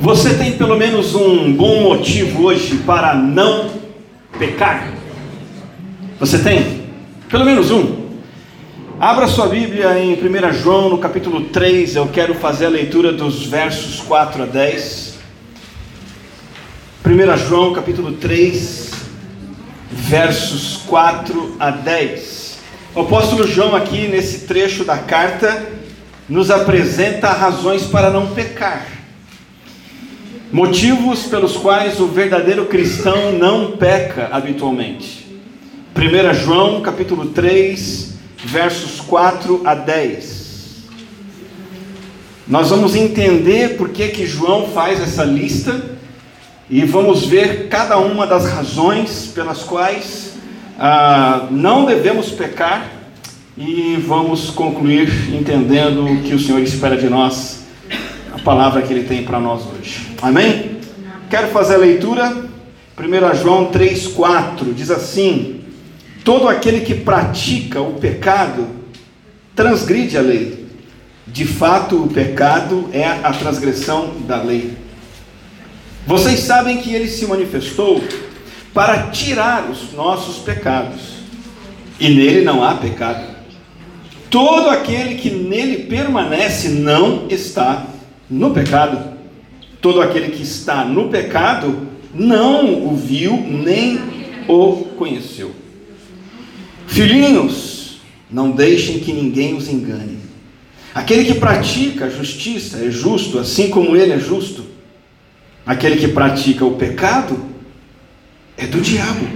Você tem pelo menos um bom motivo hoje para não pecar? Você tem? Pelo menos um. Abra sua Bíblia em 1 João, no capítulo 3. Eu quero fazer a leitura dos versos 4 a 10. 1 João, capítulo 3, versos 4 a 10. O apóstolo João, aqui nesse trecho da carta, nos apresenta razões para não pecar. Motivos pelos quais o verdadeiro cristão não peca habitualmente. 1 João capítulo 3, versos 4 a 10. Nós vamos entender por que, que João faz essa lista e vamos ver cada uma das razões pelas quais ah, não devemos pecar e vamos concluir entendendo o que o Senhor espera de nós, a palavra que Ele tem para nós hoje. Amém? Quero fazer a leitura. 1 João 3,4 diz assim: Todo aquele que pratica o pecado transgride a lei. De fato, o pecado é a transgressão da lei. Vocês sabem que ele se manifestou para tirar os nossos pecados, e nele não há pecado. Todo aquele que nele permanece não está no pecado. Todo aquele que está no pecado não o viu nem o conheceu. Filhinhos, não deixem que ninguém os engane. Aquele que pratica a justiça é justo, assim como ele é justo. Aquele que pratica o pecado é do diabo.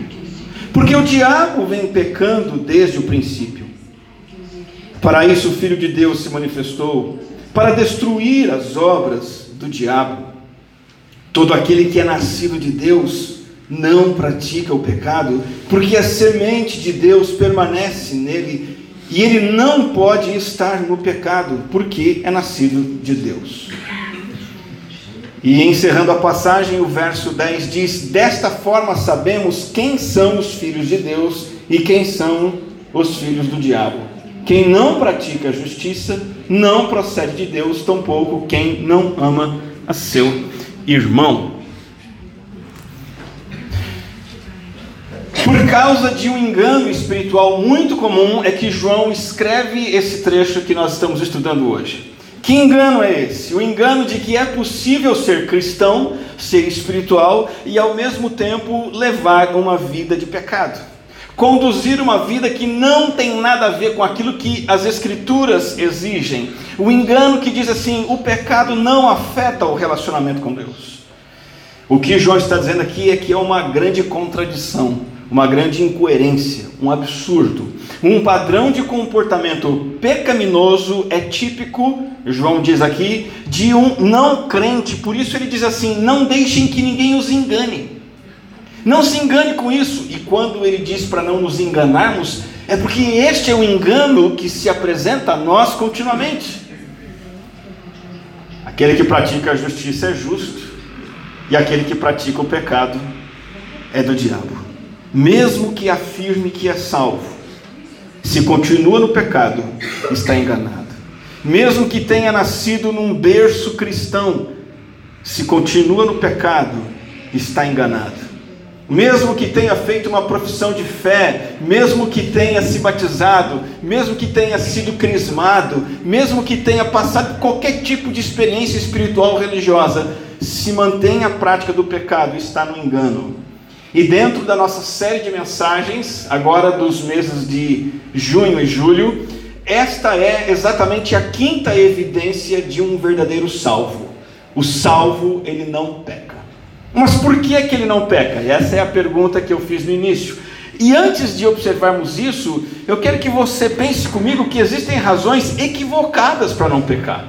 Porque o diabo vem pecando desde o princípio. Para isso o Filho de Deus se manifestou para destruir as obras do diabo. Todo aquele que é nascido de Deus não pratica o pecado, porque a semente de Deus permanece nele e ele não pode estar no pecado, porque é nascido de Deus. E encerrando a passagem, o verso 10 diz: Desta forma sabemos quem são os filhos de Deus e quem são os filhos do diabo. Quem não pratica a justiça não procede de Deus, tampouco quem não ama a seu irmão. Por causa de um engano espiritual muito comum, é que João escreve esse trecho que nós estamos estudando hoje. Que engano é esse? O engano de que é possível ser cristão, ser espiritual e ao mesmo tempo levar uma vida de pecado. Conduzir uma vida que não tem nada a ver com aquilo que as Escrituras exigem. O engano que diz assim: o pecado não afeta o relacionamento com Deus. O que João está dizendo aqui é que é uma grande contradição, uma grande incoerência, um absurdo. Um padrão de comportamento pecaminoso é típico, João diz aqui, de um não crente. Por isso ele diz assim: não deixem que ninguém os engane. Não se engane com isso. E quando ele diz para não nos enganarmos, é porque este é o engano que se apresenta a nós continuamente. Aquele que pratica a justiça é justo, e aquele que pratica o pecado é do diabo. Mesmo que afirme que é salvo, se continua no pecado, está enganado. Mesmo que tenha nascido num berço cristão, se continua no pecado, está enganado mesmo que tenha feito uma profissão de fé, mesmo que tenha se batizado, mesmo que tenha sido crismado, mesmo que tenha passado qualquer tipo de experiência espiritual ou religiosa, se mantém a prática do pecado, está no engano. E dentro da nossa série de mensagens, agora dos meses de junho e julho, esta é exatamente a quinta evidência de um verdadeiro salvo. O salvo, ele não peca. Mas por que é que ele não peca? Essa é a pergunta que eu fiz no início. E antes de observarmos isso, eu quero que você pense comigo que existem razões equivocadas para não pecar.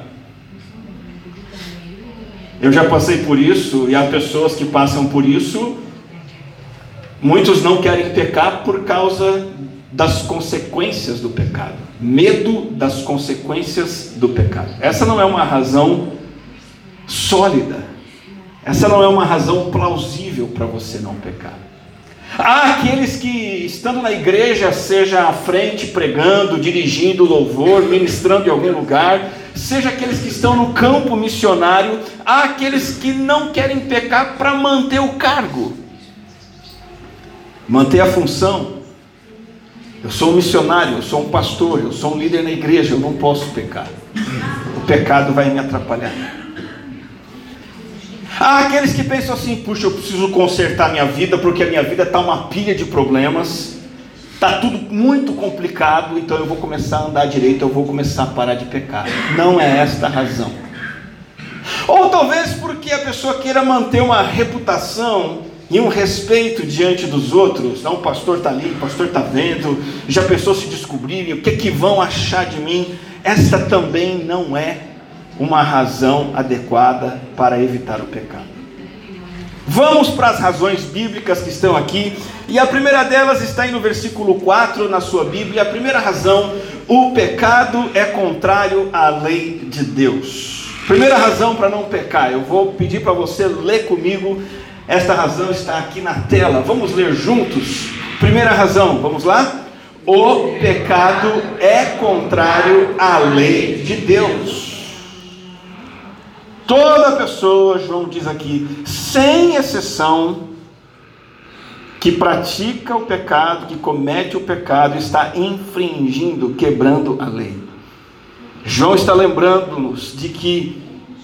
Eu já passei por isso e há pessoas que passam por isso. Muitos não querem pecar por causa das consequências do pecado, medo das consequências do pecado. Essa não é uma razão sólida. Essa não é uma razão plausível para você não pecar. Há aqueles que, estando na igreja, seja à frente pregando, dirigindo louvor, ministrando em algum lugar, seja aqueles que estão no campo missionário, há aqueles que não querem pecar para manter o cargo, manter a função. Eu sou um missionário, eu sou um pastor, eu sou um líder na igreja, eu não posso pecar. O pecado vai me atrapalhar. Há aqueles que pensam assim: puxa, eu preciso consertar minha vida porque a minha vida está uma pilha de problemas, está tudo muito complicado, então eu vou começar a andar direito, eu vou começar a parar de pecar. Não é esta a razão. Ou talvez porque a pessoa queira manter uma reputação e um respeito diante dos outros. Não, o pastor está ali, o pastor está vendo, já pensou se descobrirem, o que, é que vão achar de mim? Essa também não é uma razão adequada para evitar o pecado. Vamos para as razões bíblicas que estão aqui, e a primeira delas está aí no versículo 4 na sua Bíblia. A primeira razão, o pecado é contrário à lei de Deus. Primeira razão para não pecar, eu vou pedir para você ler comigo esta razão está aqui na tela. Vamos ler juntos? Primeira razão, vamos lá? O pecado é contrário à lei de Deus. Toda pessoa, João diz aqui, sem exceção, que pratica o pecado, que comete o pecado, está infringindo, quebrando a lei. João está lembrando-nos de que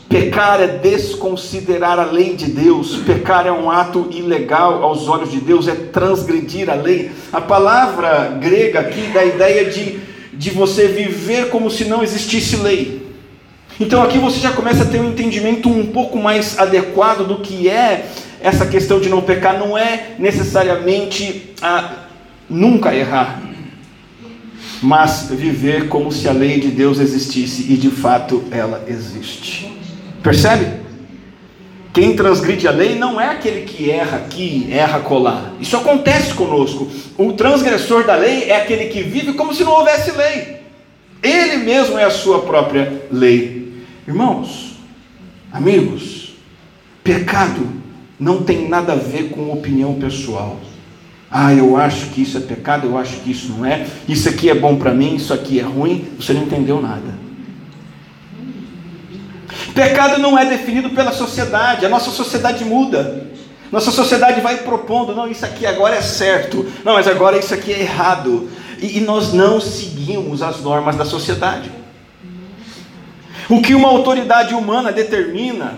Pecar é desconsiderar a lei de Deus, pecar é um ato ilegal aos olhos de Deus, é transgredir a lei. A palavra grega aqui dá a ideia de, de você viver como se não existisse lei. Então aqui você já começa a ter um entendimento um pouco mais adequado do que é essa questão de não pecar. Não é necessariamente a nunca errar, mas viver como se a lei de Deus existisse e de fato ela existe. Percebe? Quem transgride a lei não é aquele que erra aqui, erra colar. Isso acontece conosco. O transgressor da lei é aquele que vive como se não houvesse lei. Ele mesmo é a sua própria lei. Irmãos, amigos, pecado não tem nada a ver com opinião pessoal. Ah, eu acho que isso é pecado, eu acho que isso não é. Isso aqui é bom para mim, isso aqui é ruim. Você não entendeu nada. Pecado não é definido pela sociedade, a nossa sociedade muda. Nossa sociedade vai propondo, não, isso aqui agora é certo, não, mas agora isso aqui é errado. E, e nós não seguimos as normas da sociedade. O que uma autoridade humana determina,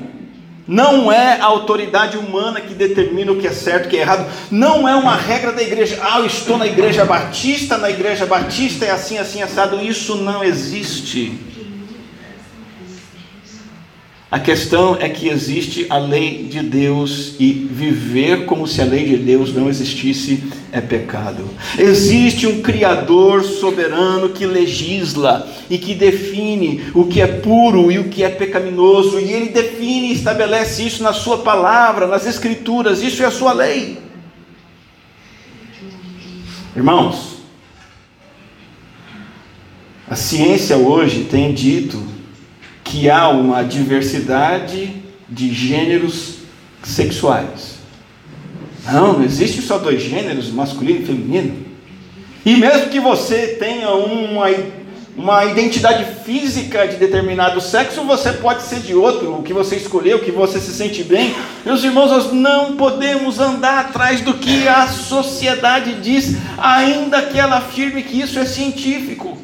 não é a autoridade humana que determina o que é certo e o que é errado. Não é uma regra da igreja. Ah, eu estou na igreja batista, na igreja batista é assim, assim, assado. Isso não existe. A questão é que existe a lei de Deus e viver como se a lei de Deus não existisse é pecado. Existe um Criador soberano que legisla e que define o que é puro e o que é pecaminoso, e ele define e estabelece isso na Sua palavra, nas Escrituras, isso é a Sua lei. Irmãos, a ciência hoje tem dito que há uma diversidade de gêneros sexuais. Não, não existe só dois gêneros, masculino e feminino. E mesmo que você tenha uma, uma identidade física de determinado sexo, você pode ser de outro, o que você escolheu, o que você se sente bem. Meus irmãos, nós não podemos andar atrás do que a sociedade diz, ainda que ela afirme que isso é científico.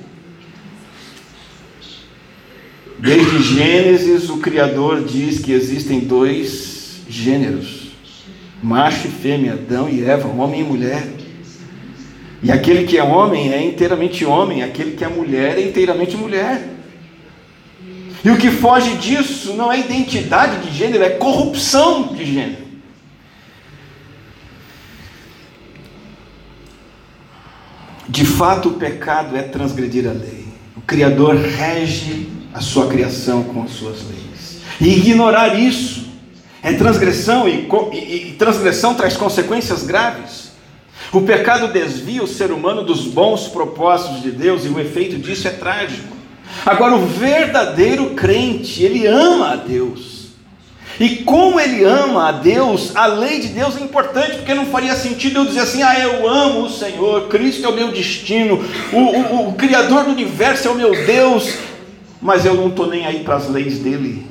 Desde Gênesis, o Criador diz que existem dois gêneros: macho e fêmea, Adão e Eva, homem e mulher. E aquele que é homem é inteiramente homem, aquele que é mulher é inteiramente mulher. E o que foge disso não é identidade de gênero, é corrupção de gênero. De fato, o pecado é transgredir a lei. O Criador rege a sua criação com as suas leis. E ignorar isso é transgressão e, e, e transgressão traz consequências graves. O pecado desvia o ser humano dos bons propósitos de Deus e o efeito disso é trágico. Agora, o verdadeiro crente, ele ama a Deus. E como ele ama a Deus, a lei de Deus é importante, porque não faria sentido eu dizer assim: ah, eu amo o Senhor, Cristo é o meu destino, o, o, o Criador do universo é o meu Deus, mas eu não estou nem aí para as leis dele.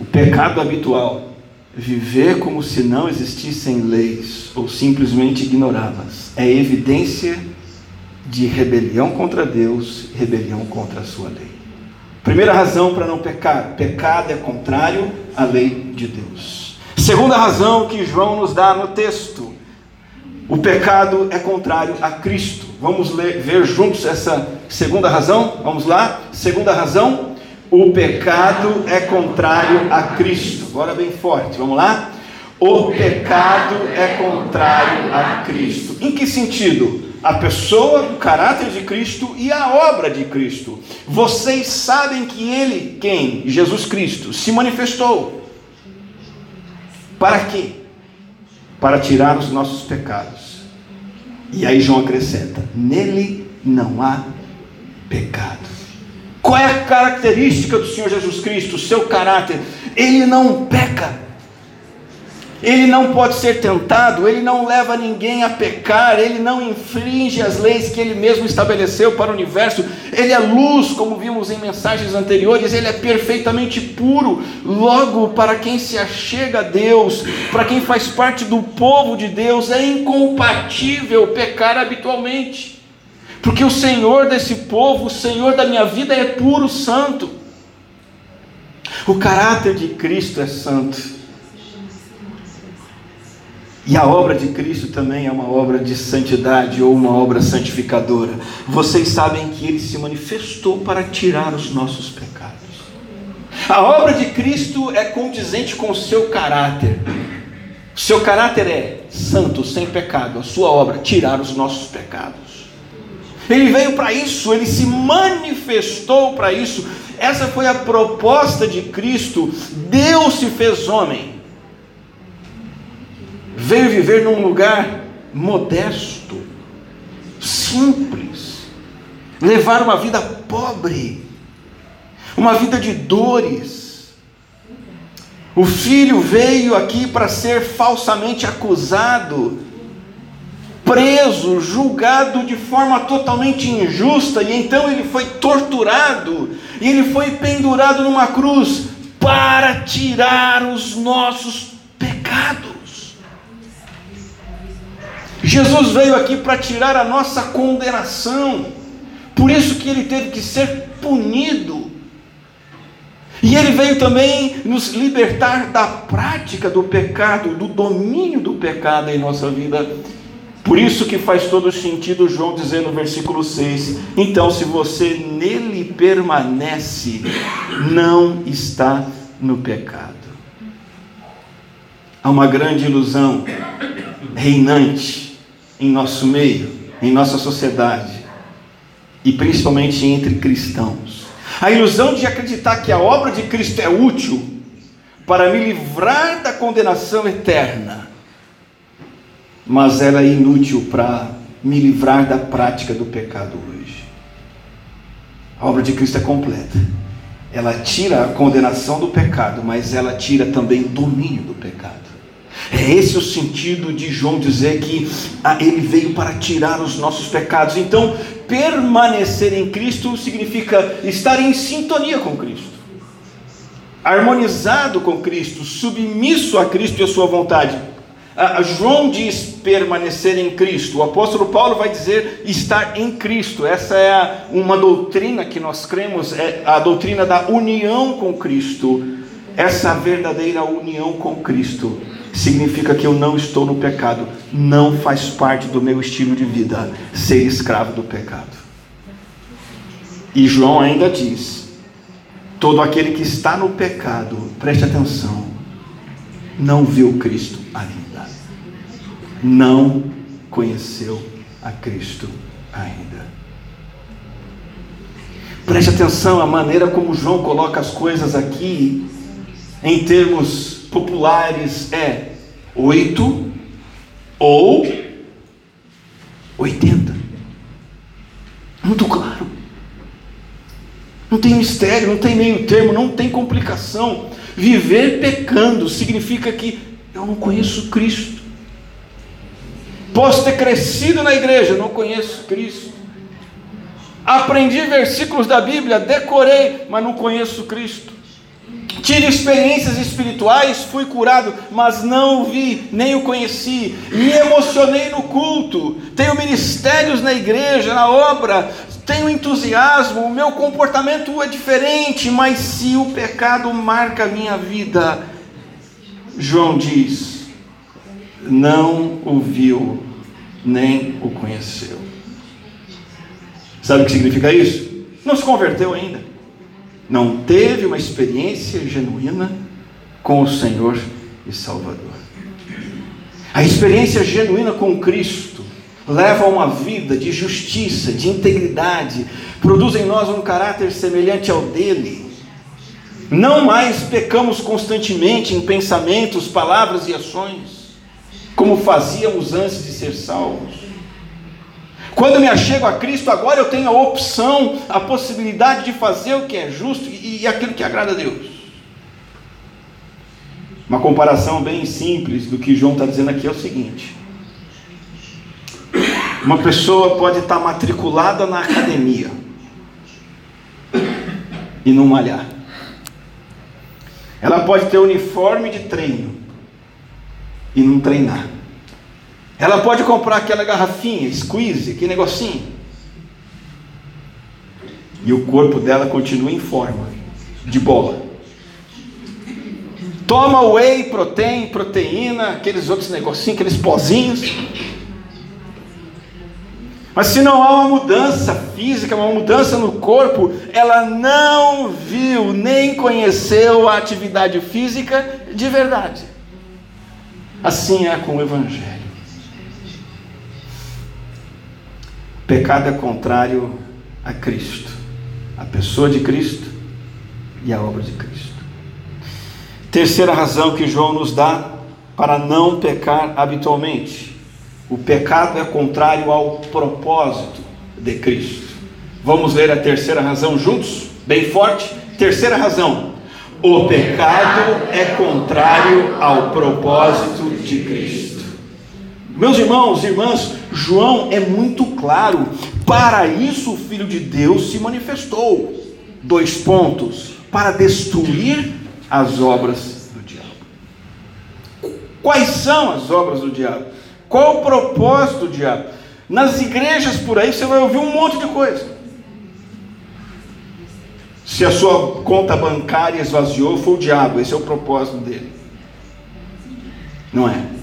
O pecado habitual viver como se não existissem leis ou simplesmente ignorá-las é evidência de rebelião contra Deus, rebelião contra a sua lei. Primeira razão para não pecar: pecado é contrário à lei de Deus. Segunda razão que João nos dá no texto: o pecado é contrário a Cristo. Vamos ler, ver juntos essa segunda razão? Vamos lá? Segunda razão: o pecado é contrário a Cristo. Agora bem forte, vamos lá? O pecado é contrário a Cristo. Em que sentido? a pessoa, o caráter de Cristo e a obra de Cristo. Vocês sabem que ele, quem? Jesus Cristo, se manifestou. Para quê? Para tirar os nossos pecados. E aí João acrescenta: nele não há pecado. Qual é a característica do Senhor Jesus Cristo? O seu caráter. Ele não peca ele não pode ser tentado, ele não leva ninguém a pecar, ele não infringe as leis que ele mesmo estabeleceu para o universo, ele é luz, como vimos em mensagens anteriores, ele é perfeitamente puro. Logo, para quem se achega a Deus, para quem faz parte do povo de Deus, é incompatível pecar habitualmente, porque o Senhor desse povo, o Senhor da minha vida é puro, santo. O caráter de Cristo é santo. E a obra de Cristo também é uma obra de santidade ou uma obra santificadora. Vocês sabem que ele se manifestou para tirar os nossos pecados. A obra de Cristo é condizente com o seu caráter. O seu caráter é santo, sem pecado. A sua obra, tirar os nossos pecados. Ele veio para isso, ele se manifestou para isso. Essa foi a proposta de Cristo. Deus se fez homem veio viver num lugar modesto, simples, levar uma vida pobre, uma vida de dores. O filho veio aqui para ser falsamente acusado, preso, julgado de forma totalmente injusta, e então ele foi torturado, e ele foi pendurado numa cruz para tirar os nossos Jesus veio aqui para tirar a nossa condenação. Por isso que ele teve que ser punido. E ele veio também nos libertar da prática do pecado, do domínio do pecado em nossa vida. Por isso que faz todo sentido João dizer no versículo 6: Então, se você nele permanece, não está no pecado. Há uma grande ilusão reinante em nosso meio, em nossa sociedade, e principalmente entre cristãos. A ilusão de acreditar que a obra de Cristo é útil para me livrar da condenação eterna, mas ela é inútil para me livrar da prática do pecado hoje. A obra de Cristo é completa. Ela tira a condenação do pecado, mas ela tira também o domínio do pecado. É esse o sentido de João dizer que ah, ele veio para tirar os nossos pecados. Então, permanecer em Cristo significa estar em sintonia com Cristo, harmonizado com Cristo, submisso a Cristo e a sua vontade. Ah, João diz permanecer em Cristo, o apóstolo Paulo vai dizer estar em Cristo. Essa é uma doutrina que nós cremos, é a doutrina da união com Cristo. Essa verdadeira união com Cristo significa que eu não estou no pecado. Não faz parte do meu estilo de vida ser escravo do pecado. E João ainda diz: todo aquele que está no pecado, preste atenção, não viu Cristo ainda. Não conheceu a Cristo ainda. Preste atenção à maneira como João coloca as coisas aqui, em termos populares é 8 ou 80. Muito claro. Não tem mistério, não tem meio termo, não tem complicação. Viver pecando significa que eu não conheço Cristo. Posso ter crescido na igreja, não conheço Cristo. Aprendi versículos da Bíblia, decorei, mas não conheço Cristo. Tive experiências espirituais, fui curado, mas não o vi, nem o conheci. Me emocionei no culto, tenho ministérios na igreja, na obra, tenho entusiasmo, o meu comportamento é diferente, mas se o pecado marca a minha vida, João diz, não o viu, nem o conheceu. Sabe o que significa isso? Não se converteu ainda. Não teve uma experiência genuína com o Senhor e Salvador. A experiência genuína com Cristo leva a uma vida de justiça, de integridade, produz em nós um caráter semelhante ao dele. Não mais pecamos constantemente em pensamentos, palavras e ações, como fazíamos antes de ser salvos. Quando me achego a Cristo, agora eu tenho a opção, a possibilidade de fazer o que é justo e, e aquilo que agrada a Deus. Uma comparação bem simples do que João está dizendo aqui é o seguinte: uma pessoa pode estar matriculada na academia e não malhar. Ela pode ter uniforme de treino e não treinar. Ela pode comprar aquela garrafinha, squeeze, aquele negocinho. E o corpo dela continua em forma de bola. Toma whey, protein, proteína, aqueles outros negocinhos, aqueles pozinhos. Mas se não há uma mudança física, uma mudança no corpo, ela não viu nem conheceu a atividade física de verdade. Assim é com o Evangelho. Pecado é contrário a Cristo, a pessoa de Cristo e a obra de Cristo. Terceira razão que João nos dá para não pecar habitualmente o pecado é contrário ao propósito de Cristo. Vamos ler a terceira razão juntos? Bem forte. Terceira razão. O pecado é contrário ao propósito de Cristo. Meus irmãos e irmãs, João é muito claro. Para isso o Filho de Deus se manifestou. Dois pontos. Para destruir as obras do diabo. Quais são as obras do diabo? Qual o propósito do diabo? Nas igrejas por aí você vai ouvir um monte de coisa. Se a sua conta bancária esvaziou, foi o diabo, esse é o propósito dele. Não é?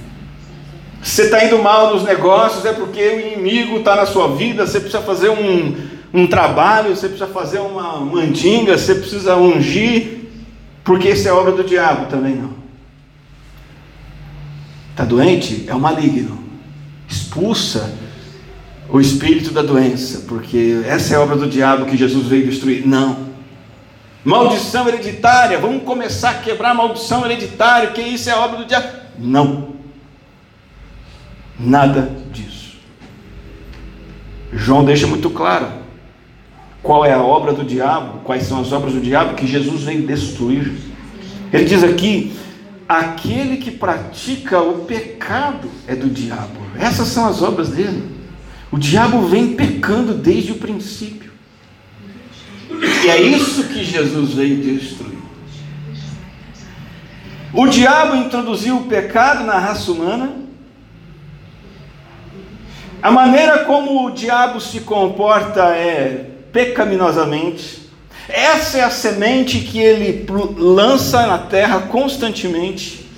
Você está indo mal nos negócios, é porque o inimigo está na sua vida, você precisa fazer um, um trabalho, você precisa fazer uma mandinga, você precisa ungir, porque isso é obra do diabo também não. Está doente? É o maligno. Expulsa o espírito da doença, porque essa é obra do diabo que Jesus veio destruir. Não. Maldição hereditária, vamos começar a quebrar a maldição hereditária, que isso é obra do diabo. Não. Nada disso. João deixa muito claro qual é a obra do diabo, quais são as obras do diabo que Jesus veio destruir. Ele diz aqui aquele que pratica o pecado é do diabo. Essas são as obras dele. O diabo vem pecando desde o princípio. E é isso que Jesus veio destruir. O diabo introduziu o pecado na raça humana. A maneira como o diabo se comporta é pecaminosamente. Essa é a semente que ele lança na terra constantemente.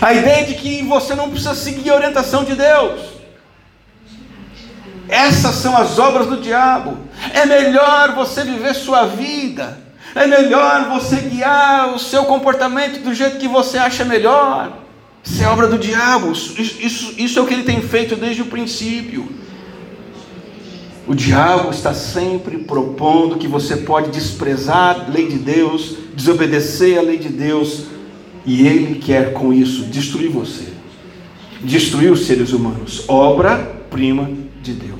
A ideia de que você não precisa seguir a orientação de Deus. Essas são as obras do diabo. É melhor você viver sua vida. É melhor você guiar o seu comportamento do jeito que você acha melhor. Isso é obra do diabo. Isso, isso, isso é o que ele tem feito desde o princípio. O diabo está sempre propondo que você pode desprezar a lei de Deus, desobedecer a lei de Deus, e ele quer com isso destruir você, destruir os seres humanos, obra-prima de Deus.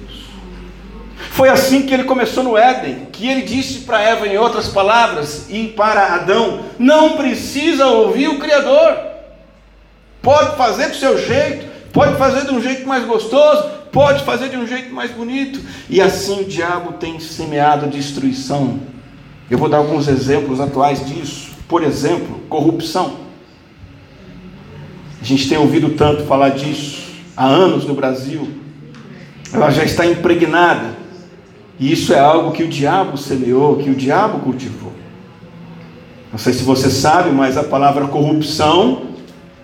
Foi assim que ele começou no Éden, que ele disse para Eva, em outras palavras, e para Adão: não precisa ouvir o Criador, pode fazer do seu jeito, pode fazer de um jeito mais gostoso, pode fazer de um jeito mais bonito, e assim o diabo tem semeado destruição. Eu vou dar alguns exemplos atuais disso. Por exemplo, corrupção. A gente tem ouvido tanto falar disso há anos no Brasil. Ela já está impregnada e isso é algo que o diabo semeou, que o diabo cultivou. Não sei se você sabe, mas a palavra corrupção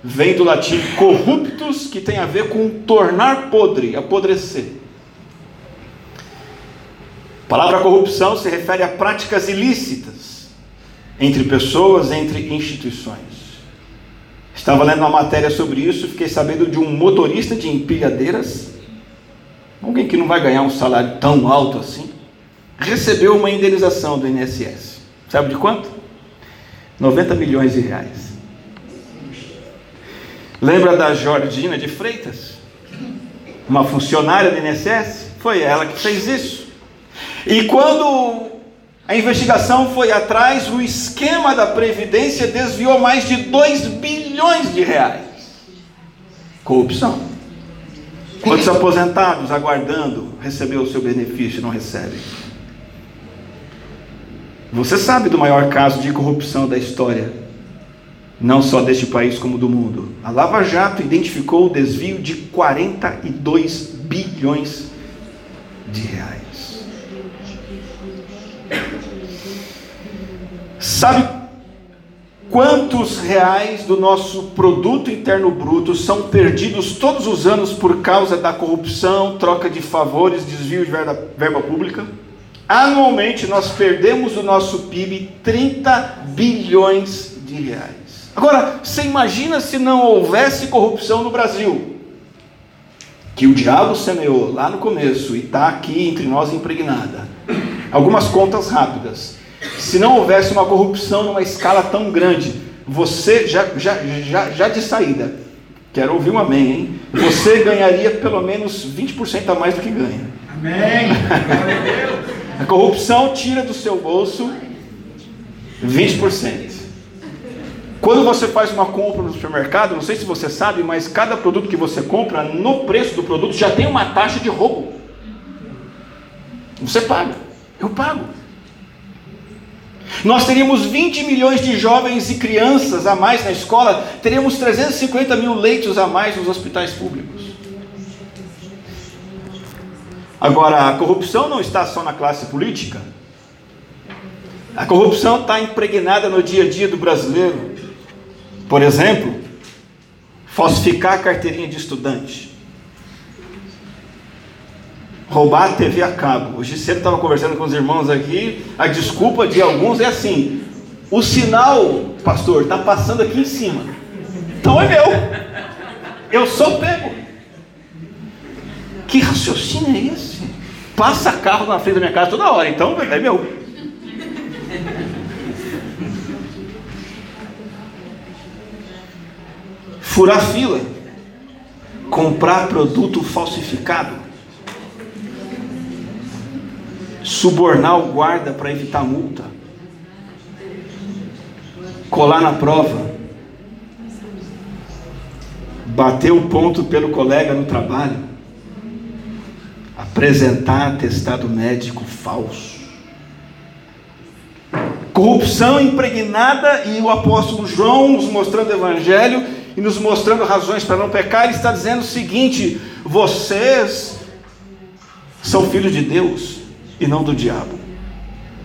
vem do latim corruptus, que tem a ver com tornar podre, apodrecer. A palavra corrupção se refere a práticas ilícitas entre pessoas, entre instituições. Estava lendo uma matéria sobre isso, fiquei sabendo de um motorista de empilhadeiras alguém que não vai ganhar um salário tão alto assim, recebeu uma indenização do INSS. Sabe de quanto? 90 milhões de reais. Lembra da Jordina de Freitas? Uma funcionária do INSS? Foi ela que fez isso. E quando a investigação foi atrás, o esquema da Previdência desviou mais de 2 bilhões de reais. Corrupção. Quantos aposentados aguardando receber o seu benefício não recebem? Você sabe do maior caso de corrupção da história, não só deste país como do mundo. A Lava Jato identificou o desvio de 42 bilhões de reais. Sabe Quantos reais do nosso produto interno bruto são perdidos todos os anos por causa da corrupção, troca de favores, desvio de verba, verba pública? Anualmente nós perdemos do nosso PIB 30 bilhões de reais. Agora, você imagina se não houvesse corrupção no Brasil? Que o diabo semeou lá no começo e está aqui entre nós impregnada. Algumas contas rápidas. Se não houvesse uma corrupção numa escala tão grande, você já, já, já, já de saída, quero ouvir um amém, hein? Você ganharia pelo menos 20% a mais do que ganha. Amém. a corrupção tira do seu bolso 20%. Quando você faz uma compra no supermercado, não sei se você sabe, mas cada produto que você compra, no preço do produto já tem uma taxa de roubo. Você paga. Eu pago. Nós teríamos 20 milhões de jovens e crianças a mais na escola, teríamos 350 mil leitos a mais nos hospitais públicos. Agora, a corrupção não está só na classe política. A corrupção está impregnada no dia a dia do brasileiro. Por exemplo, falsificar a carteirinha de estudante roubar a TV a cabo. Hoje cedo estava conversando com os irmãos aqui, a desculpa de alguns é assim: o sinal, pastor, está passando aqui em cima, então é meu, eu sou pego. Que raciocínio é esse? Passa carro na frente da minha casa toda hora, então é meu. Furar fila, comprar produto falsificado. Subornar o guarda para evitar multa, colar na prova, bater o ponto pelo colega no trabalho, apresentar atestado médico falso. Corrupção impregnada e o apóstolo João nos mostrando o evangelho e nos mostrando razões para não pecar, ele está dizendo o seguinte: vocês são filhos de Deus, e não do diabo.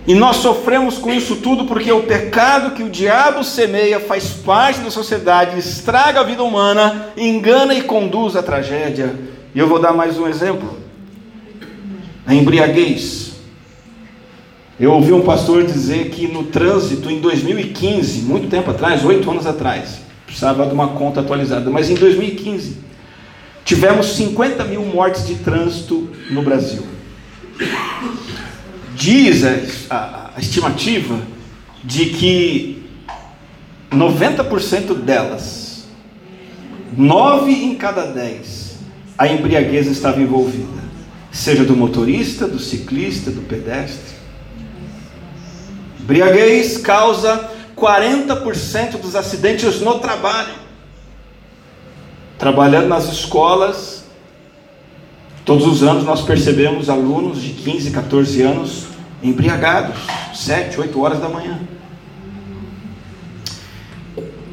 E nós sofremos com isso tudo porque o pecado que o diabo semeia faz parte da sociedade, estraga a vida humana, engana e conduz à tragédia. E eu vou dar mais um exemplo: a embriaguez. Eu ouvi um pastor dizer que no trânsito em 2015, muito tempo atrás, oito anos atrás, precisava de uma conta atualizada, mas em 2015, tivemos 50 mil mortes de trânsito no Brasil. Diz a, a, estimativa de que 90% delas, 9 em cada 10, a embriaguez estava envolvida. seja do motorista, do ciclista, do pedestre. Embriaguez causa 40% dos acidentes no trabalho. Trabalhando nas escolas, todos os anos nós percebemos alunos de 15, 14 anos embriagados, 7, 8 horas da manhã.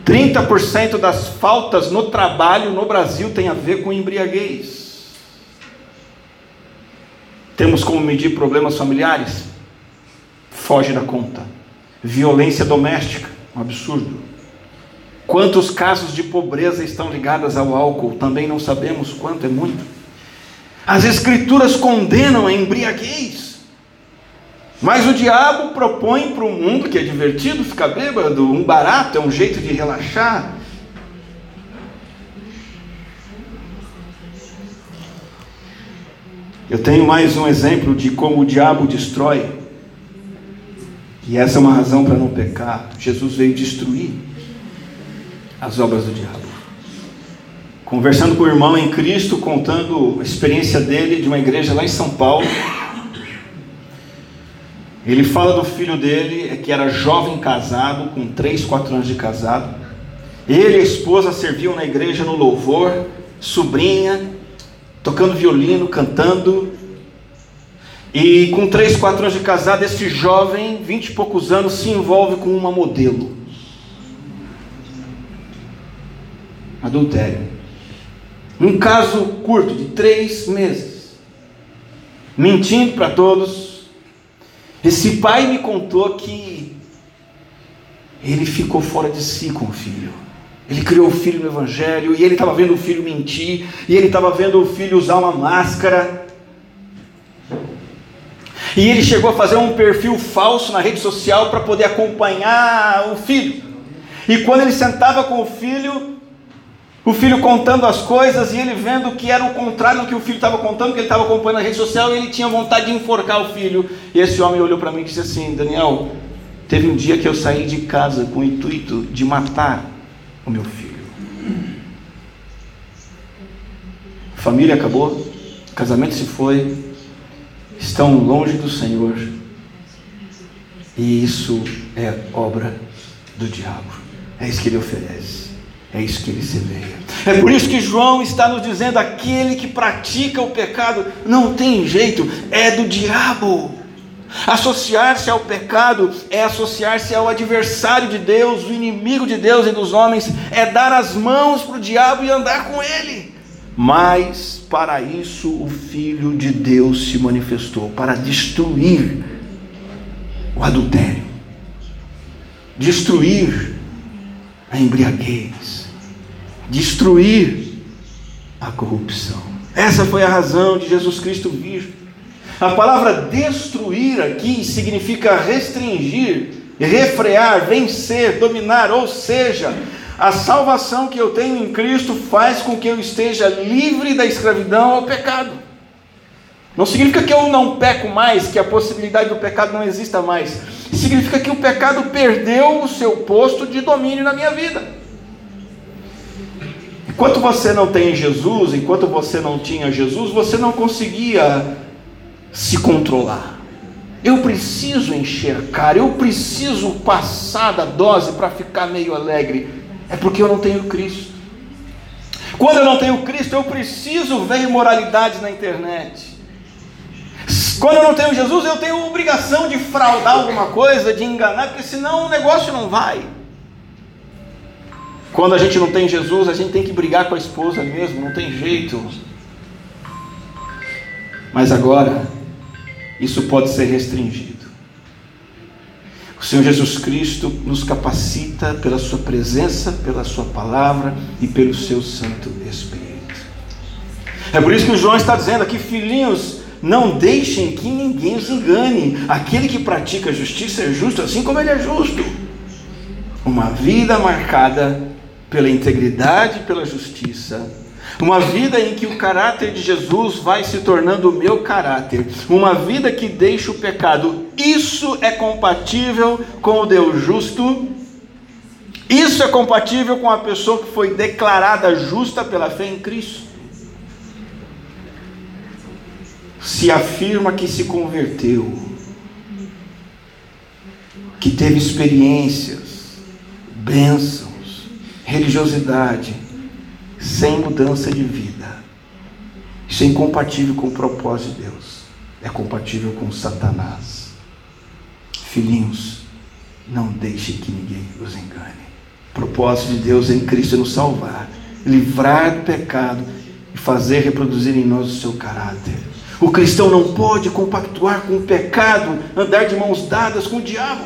30% das faltas no trabalho no Brasil tem a ver com embriaguez. Temos como medir problemas familiares? Foge da conta. Violência doméstica, um absurdo. Quantos casos de pobreza estão ligados ao álcool? Também não sabemos quanto, é muito. As escrituras condenam a embriaguez. Mas o diabo propõe para o mundo que é divertido ficar bêbado, um barato, é um jeito de relaxar. Eu tenho mais um exemplo de como o diabo destrói. E essa é uma razão para não pecar. Jesus veio destruir as obras do diabo. Conversando com o irmão em Cristo, contando a experiência dele de uma igreja lá em São Paulo. Ele fala do filho dele, é que era jovem casado, com 3, 4 anos de casado. Ele e a esposa serviam na igreja no louvor, sobrinha, tocando violino, cantando. E com 3, 4 anos de casado, esse jovem, 20 e poucos anos, se envolve com uma modelo. Adultério. Um caso curto, de três meses. Mentindo para todos, esse pai me contou que ele ficou fora de si com o filho. Ele criou o filho no Evangelho e ele estava vendo o filho mentir, e ele estava vendo o filho usar uma máscara. E ele chegou a fazer um perfil falso na rede social para poder acompanhar o filho. E quando ele sentava com o filho, o filho contando as coisas e ele vendo que era o contrário do que o filho estava contando, que ele estava acompanhando na rede social e ele tinha vontade de enforcar o filho. E esse homem olhou para mim e disse assim: Daniel, teve um dia que eu saí de casa com o intuito de matar o meu filho. família acabou, casamento se foi, estão longe do Senhor. E isso é obra do diabo. É isso que ele oferece. É isso que ele semeia. É por isso que João está nos dizendo: aquele que pratica o pecado não tem jeito, é do diabo. Associar-se ao pecado é associar-se ao adversário de Deus, o inimigo de Deus e dos homens, é dar as mãos para o diabo e andar com ele. Mas para isso o Filho de Deus se manifestou para destruir o adultério, destruir a embriaguez, destruir a corrupção. Essa foi a razão de Jesus Cristo vir. A palavra destruir aqui significa restringir, refrear, vencer, dominar, ou seja, a salvação que eu tenho em Cristo faz com que eu esteja livre da escravidão ao pecado. Não significa que eu não peco mais, que a possibilidade do pecado não exista mais. Significa que o pecado perdeu o seu posto de domínio na minha vida. Enquanto você não tem Jesus, enquanto você não tinha Jesus, você não conseguia se controlar. Eu preciso enxergar, eu preciso passar da dose para ficar meio alegre. É porque eu não tenho Cristo. Quando eu não tenho Cristo, eu preciso ver imoralidade na internet. Quando eu não tenho Jesus, eu tenho obrigação de fraudar alguma coisa, de enganar, porque senão o negócio não vai. Quando a gente não tem Jesus, a gente tem que brigar com a esposa mesmo, não tem jeito. Mas agora, isso pode ser restringido. O Senhor Jesus Cristo nos capacita pela Sua presença, pela Sua palavra e pelo Seu Santo Espírito. É por isso que o João está dizendo aqui, filhinhos, não deixem que ninguém os engane. Aquele que pratica justiça é justo, assim como ele é justo. Uma vida marcada pela integridade e pela justiça. Uma vida em que o caráter de Jesus vai se tornando o meu caráter. Uma vida que deixa o pecado. Isso é compatível com o Deus justo. Isso é compatível com a pessoa que foi declarada justa pela fé em Cristo. se afirma que se converteu, que teve experiências, bênçãos, religiosidade, sem mudança de vida, isso é incompatível com o propósito de Deus, é compatível com Satanás. Filhinhos, não deixem que ninguém os engane. O propósito de Deus em Cristo é nos salvar, livrar do pecado e fazer reproduzir em nós o seu caráter. O cristão não pode compactuar com o pecado, andar de mãos dadas com o diabo.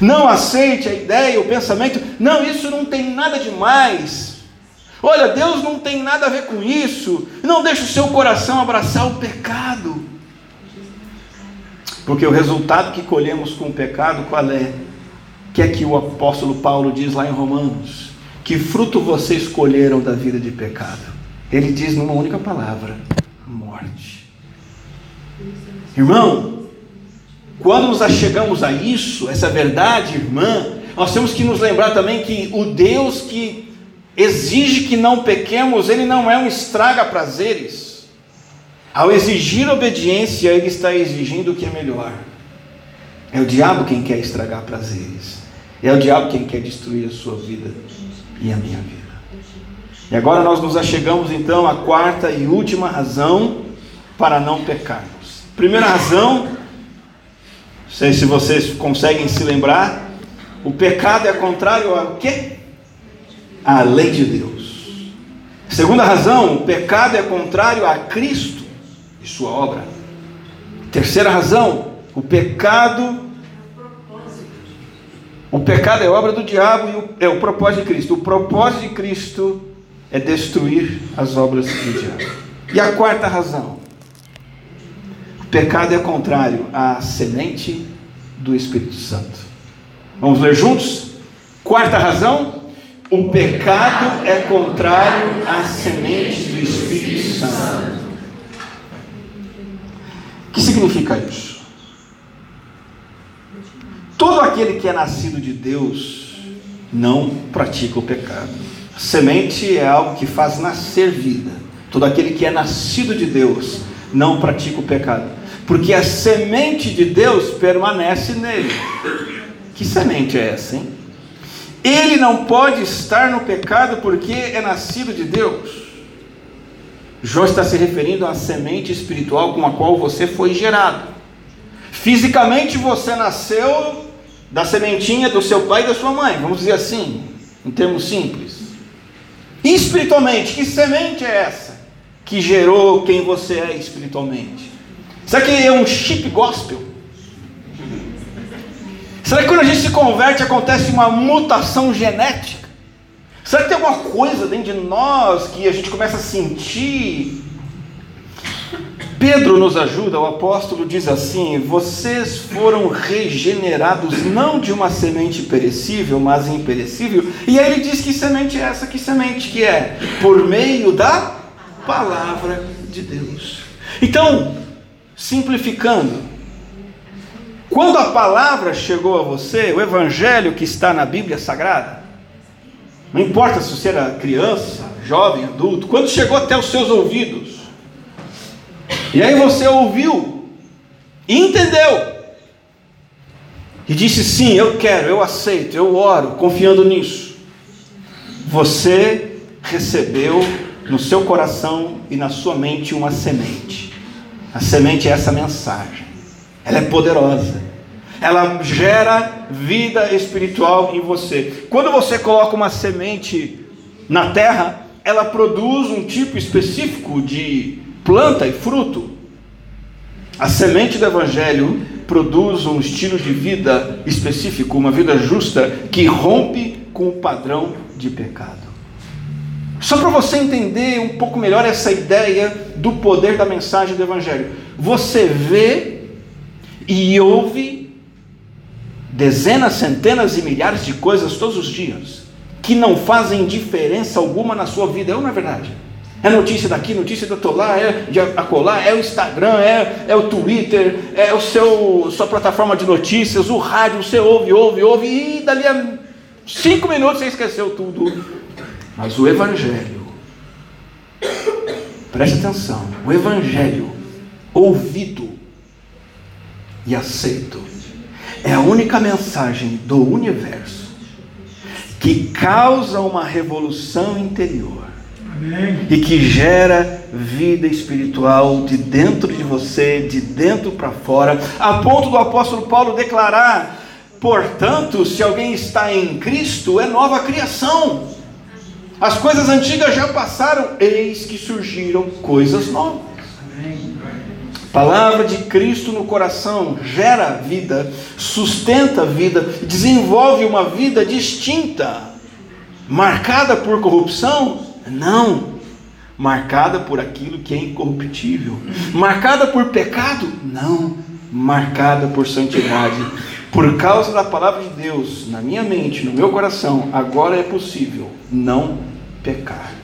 Não aceite a ideia, o pensamento, não, isso não tem nada de mais. Olha, Deus não tem nada a ver com isso. Não deixe o seu coração abraçar o pecado. Porque o resultado que colhemos com o pecado, qual é? Que é que o apóstolo Paulo diz lá em Romanos: Que fruto vocês colheram da vida de pecado? Ele diz numa única palavra: morte. Irmão, quando nos achegamos a isso, essa verdade, irmã, nós temos que nos lembrar também que o Deus que exige que não pequemos, ele não é um estraga prazeres. Ao exigir obediência, ele está exigindo o que é melhor. É o diabo quem quer estragar prazeres. É o diabo quem quer destruir a sua vida e a minha vida. E agora nós nos achegamos então à quarta e última razão para não pecarmos. Primeira razão, não sei se vocês conseguem se lembrar, o pecado é contrário ao quê? À lei de Deus. Segunda razão, o pecado é contrário a Cristo e sua obra. Terceira razão, o pecado. O pecado é obra do diabo e o, é o propósito de Cristo. O propósito de Cristo é destruir as obras do diabo. E a quarta razão, o pecado é contrário à semente do Espírito Santo. Vamos ler juntos? Quarta razão, o pecado é contrário à semente do Espírito Santo. O que significa isso? Todo aquele que é nascido de Deus não pratica o pecado. semente é algo que faz nascer vida. Todo aquele que é nascido de Deus não pratica o pecado. Porque a semente de Deus permanece nele. Que semente é essa, hein? Ele não pode estar no pecado porque é nascido de Deus. Jó está se referindo à semente espiritual com a qual você foi gerado. Fisicamente você nasceu da sementinha do seu pai e da sua mãe, vamos dizer assim, em termos simples. E espiritualmente, que semente é essa que gerou quem você é espiritualmente? Será que é um chip gospel? Será que quando a gente se converte acontece uma mutação genética? Será que tem alguma coisa dentro de nós que a gente começa a sentir? Pedro nos ajuda, o apóstolo diz assim: Vocês foram regenerados não de uma semente perecível, mas imperecível. E aí ele diz que semente é essa? Que semente que é? Por meio da palavra de Deus. Então, simplificando, quando a palavra chegou a você, o evangelho que está na Bíblia Sagrada, não importa se você era criança, jovem, adulto, quando chegou até os seus ouvidos, e aí você ouviu, e entendeu, e disse: sim, eu quero, eu aceito, eu oro, confiando nisso. Você recebeu no seu coração e na sua mente uma semente. A semente é essa mensagem. Ela é poderosa ela gera vida espiritual em você. Quando você coloca uma semente na terra, ela produz um tipo específico de planta e fruto. A semente do Evangelho produz um estilo de vida específico, uma vida justa que rompe com o padrão de pecado. Só para você entender um pouco melhor essa ideia do poder da mensagem do Evangelho. Você vê e ouve dezenas, centenas e milhares de coisas todos os dias que não fazem diferença alguma na sua vida, é ou não é verdade? É notícia daqui, notícia outro lá, é de acolá, é o Instagram, é, é o Twitter, é o seu sua plataforma de notícias, o rádio, você ouve, ouve, ouve, e dali a cinco minutos você esqueceu tudo. Mas o Evangelho, preste atenção, o Evangelho, ouvido e aceito, é a única mensagem do universo que causa uma revolução interior Amém. e que gera vida espiritual de dentro de você, de dentro para fora, a ponto do apóstolo Paulo declarar: portanto, se alguém está em Cristo, é nova criação. As coisas antigas já passaram, eis que surgiram coisas novas. Palavra de Cristo no coração gera vida, sustenta a vida, desenvolve uma vida distinta, marcada por corrupção? Não, marcada por aquilo que é incorruptível, marcada por pecado? Não, marcada por santidade. Por causa da palavra de Deus na minha mente, no meu coração, agora é possível não pecar.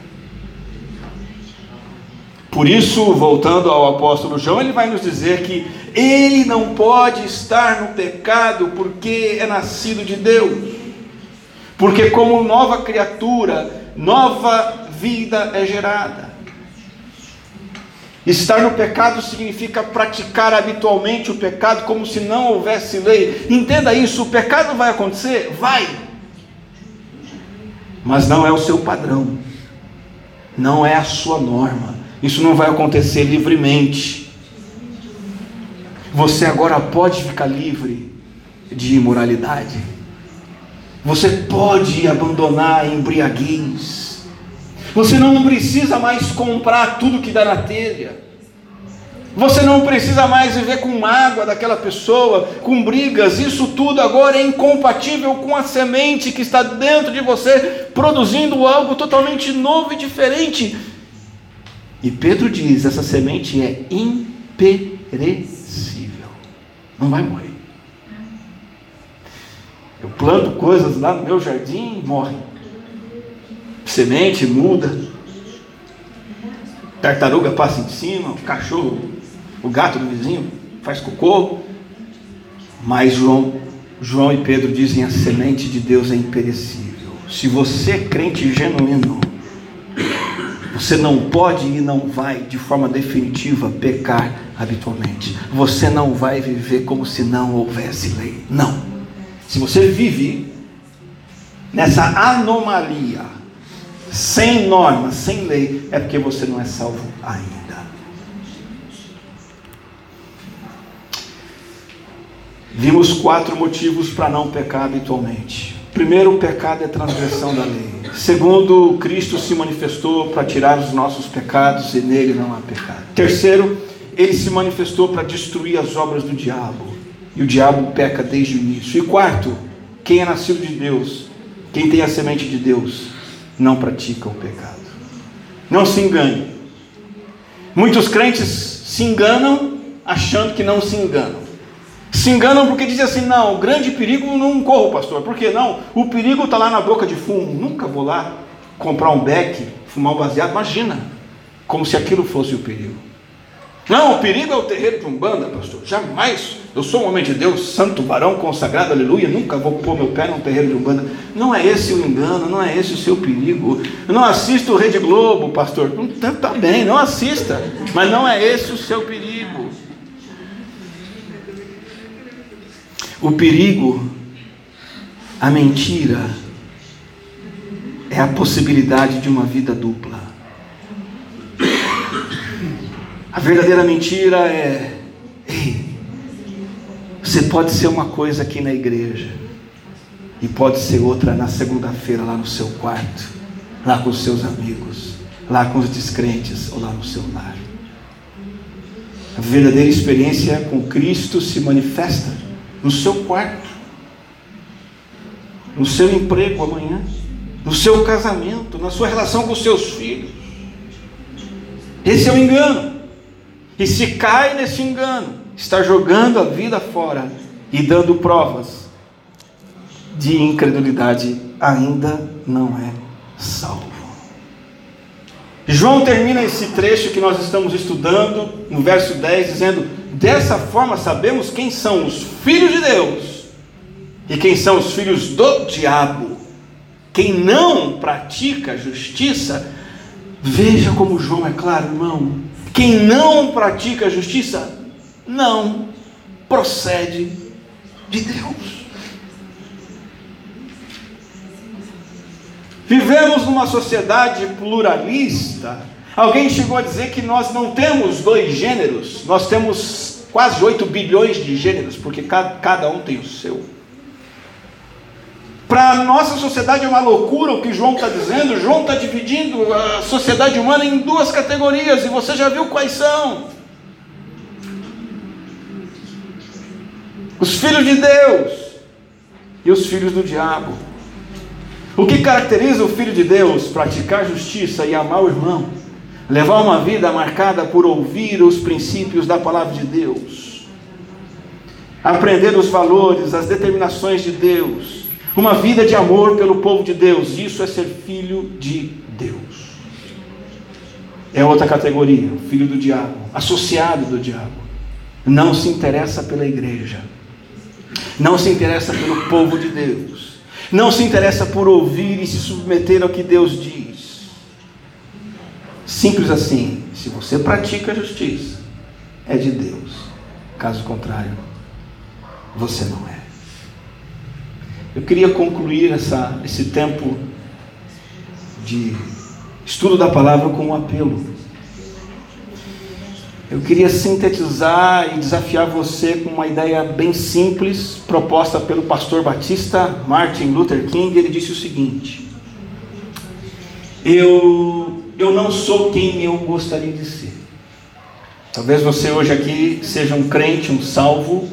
Por isso, voltando ao apóstolo João, ele vai nos dizer que ele não pode estar no pecado porque é nascido de Deus. Porque, como nova criatura, nova vida é gerada. Estar no pecado significa praticar habitualmente o pecado como se não houvesse lei. Entenda isso: o pecado vai acontecer? Vai. Mas não é o seu padrão, não é a sua norma isso não vai acontecer livremente. Você agora pode ficar livre de imoralidade. Você pode abandonar embriaguez. Você não precisa mais comprar tudo que dá na telha. Você não precisa mais viver com mágoa daquela pessoa, com brigas. Isso tudo agora é incompatível com a semente que está dentro de você, produzindo algo totalmente novo e diferente. E Pedro diz: essa semente é imperecível, não vai morrer. Eu planto coisas lá no meu jardim e morre. Semente muda, tartaruga passa em cima, o cachorro, o gato do vizinho faz cocô. Mas João, João e Pedro dizem: a semente de Deus é imperecível. Se você é crente genuíno, você não pode e não vai, de forma definitiva, pecar habitualmente. Você não vai viver como se não houvesse lei. Não. Se você vive nessa anomalia, sem norma, sem lei, é porque você não é salvo ainda. Vimos quatro motivos para não pecar habitualmente. Primeiro, o pecado é transgressão da lei. Segundo, Cristo se manifestou para tirar os nossos pecados e nele não há pecado. Terceiro, ele se manifestou para destruir as obras do diabo. E o diabo peca desde o início. E quarto, quem é nascido de Deus, quem tem a semente de Deus, não pratica o pecado. Não se engane. Muitos crentes se enganam achando que não se enganam. Se enganam porque dizem assim: não, o grande perigo não corro, pastor. Por que não? O perigo está lá na boca de fumo. Nunca vou lá comprar um beck, fumar um baseado. Imagina, como se aquilo fosse o perigo. Não, o perigo é o terreiro de Umbanda, pastor. Jamais. Eu sou um homem de Deus, santo varão, consagrado, aleluia. Nunca vou pôr meu pé num terreiro de Umbanda. Não é esse o engano, não é esse o seu perigo. Eu não assisto Rede Globo, pastor. Está tá bem, não assista. Mas não é esse o seu perigo. O perigo, a mentira, é a possibilidade de uma vida dupla. A verdadeira mentira é: ei, você pode ser uma coisa aqui na igreja, e pode ser outra na segunda-feira, lá no seu quarto, lá com os seus amigos, lá com os descrentes ou lá no seu lar. A verdadeira experiência com Cristo se manifesta no seu quarto, no seu emprego amanhã, no seu casamento, na sua relação com os seus filhos. Esse é o engano. E se cai nesse engano, está jogando a vida fora e dando provas de incredulidade, ainda não é salvo. João termina esse trecho que nós estamos estudando, no verso 10, dizendo: Dessa forma sabemos quem são os filhos de Deus e quem são os filhos do diabo. Quem não pratica justiça, veja como João é claro, irmão. Quem não pratica justiça não procede de Deus. Vivemos numa sociedade pluralista. Alguém chegou a dizer que nós não temos dois gêneros, nós temos quase 8 bilhões de gêneros, porque cada um tem o seu. Para a nossa sociedade é uma loucura o que João está dizendo. João está dividindo a sociedade humana em duas categorias, e você já viu quais são. Os filhos de Deus e os filhos do diabo. O que caracteriza o filho de Deus? Praticar justiça e amar o irmão. Levar uma vida marcada por ouvir os princípios da palavra de Deus. Aprender os valores, as determinações de Deus. Uma vida de amor pelo povo de Deus. Isso é ser filho de Deus. É outra categoria, filho do diabo, associado do diabo. Não se interessa pela igreja não se interessa pelo povo de Deus, não se interessa por ouvir e se submeter ao que Deus diz. Simples assim, se você pratica a justiça, é de Deus, caso contrário, você não é. Eu queria concluir essa, esse tempo de estudo da palavra com um apelo. Eu queria sintetizar e desafiar você com uma ideia bem simples, proposta pelo pastor batista Martin Luther King. Ele disse o seguinte: Eu, eu não sou quem eu gostaria de ser. Talvez você hoje aqui seja um crente, um salvo,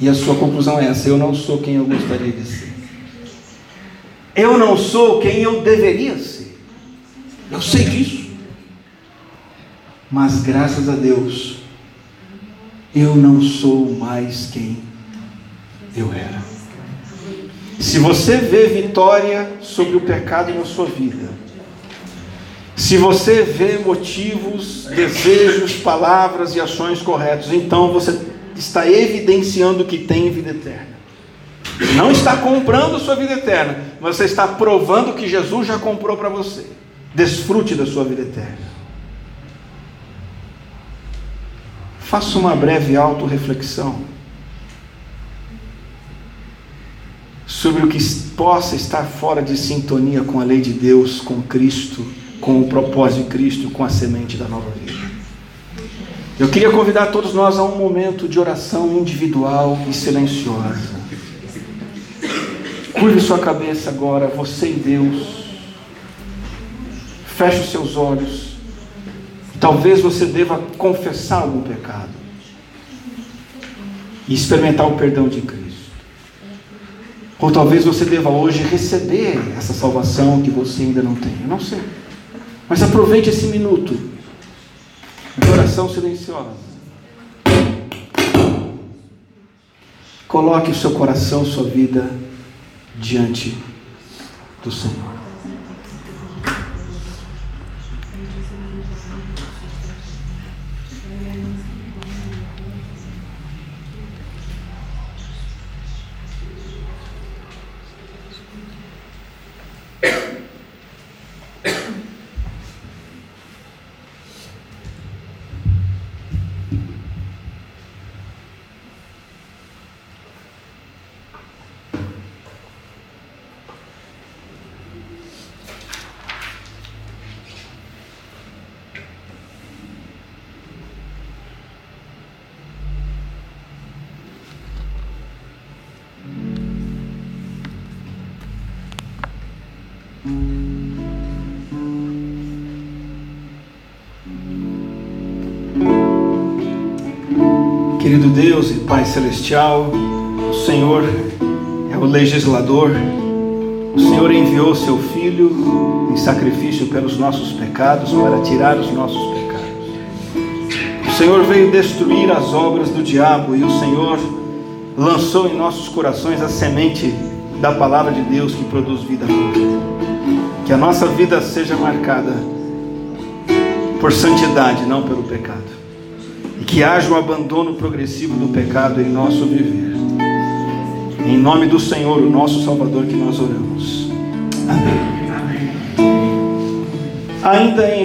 e a sua conclusão é essa: Eu não sou quem eu gostaria de ser. Eu não sou quem eu deveria ser. Eu sei disso. Mas graças a Deus, eu não sou mais quem eu era. Se você vê vitória sobre o pecado na sua vida, se você vê motivos, desejos, palavras e ações corretos, então você está evidenciando que tem vida eterna. Não está comprando sua vida eterna, você está provando que Jesus já comprou para você. Desfrute da sua vida eterna. Faça uma breve autorreflexão sobre o que possa estar fora de sintonia com a lei de Deus, com Cristo, com o propósito de Cristo, com a semente da nova vida. Eu queria convidar todos nós a um momento de oração individual e silenciosa. Curve sua cabeça agora, você e Deus. Feche os seus olhos. Talvez você deva confessar algum pecado e experimentar o perdão de Cristo. Ou talvez você deva hoje receber essa salvação que você ainda não tem. Eu não sei. Mas aproveite esse minuto de oração silenciosa. Coloque o seu coração, sua vida diante do Senhor. Querido Deus e Pai Celestial, o Senhor é o legislador, o Senhor enviou seu Filho em sacrifício pelos nossos pecados, para tirar os nossos pecados. O Senhor veio destruir as obras do diabo e o Senhor lançou em nossos corações a semente da palavra de Deus que produz vida nova. Que a nossa vida seja marcada por santidade, não pelo pecado que haja um abandono progressivo do pecado em nosso viver. Em nome do Senhor, o nosso Salvador, que nós oramos. Amém. Ainda em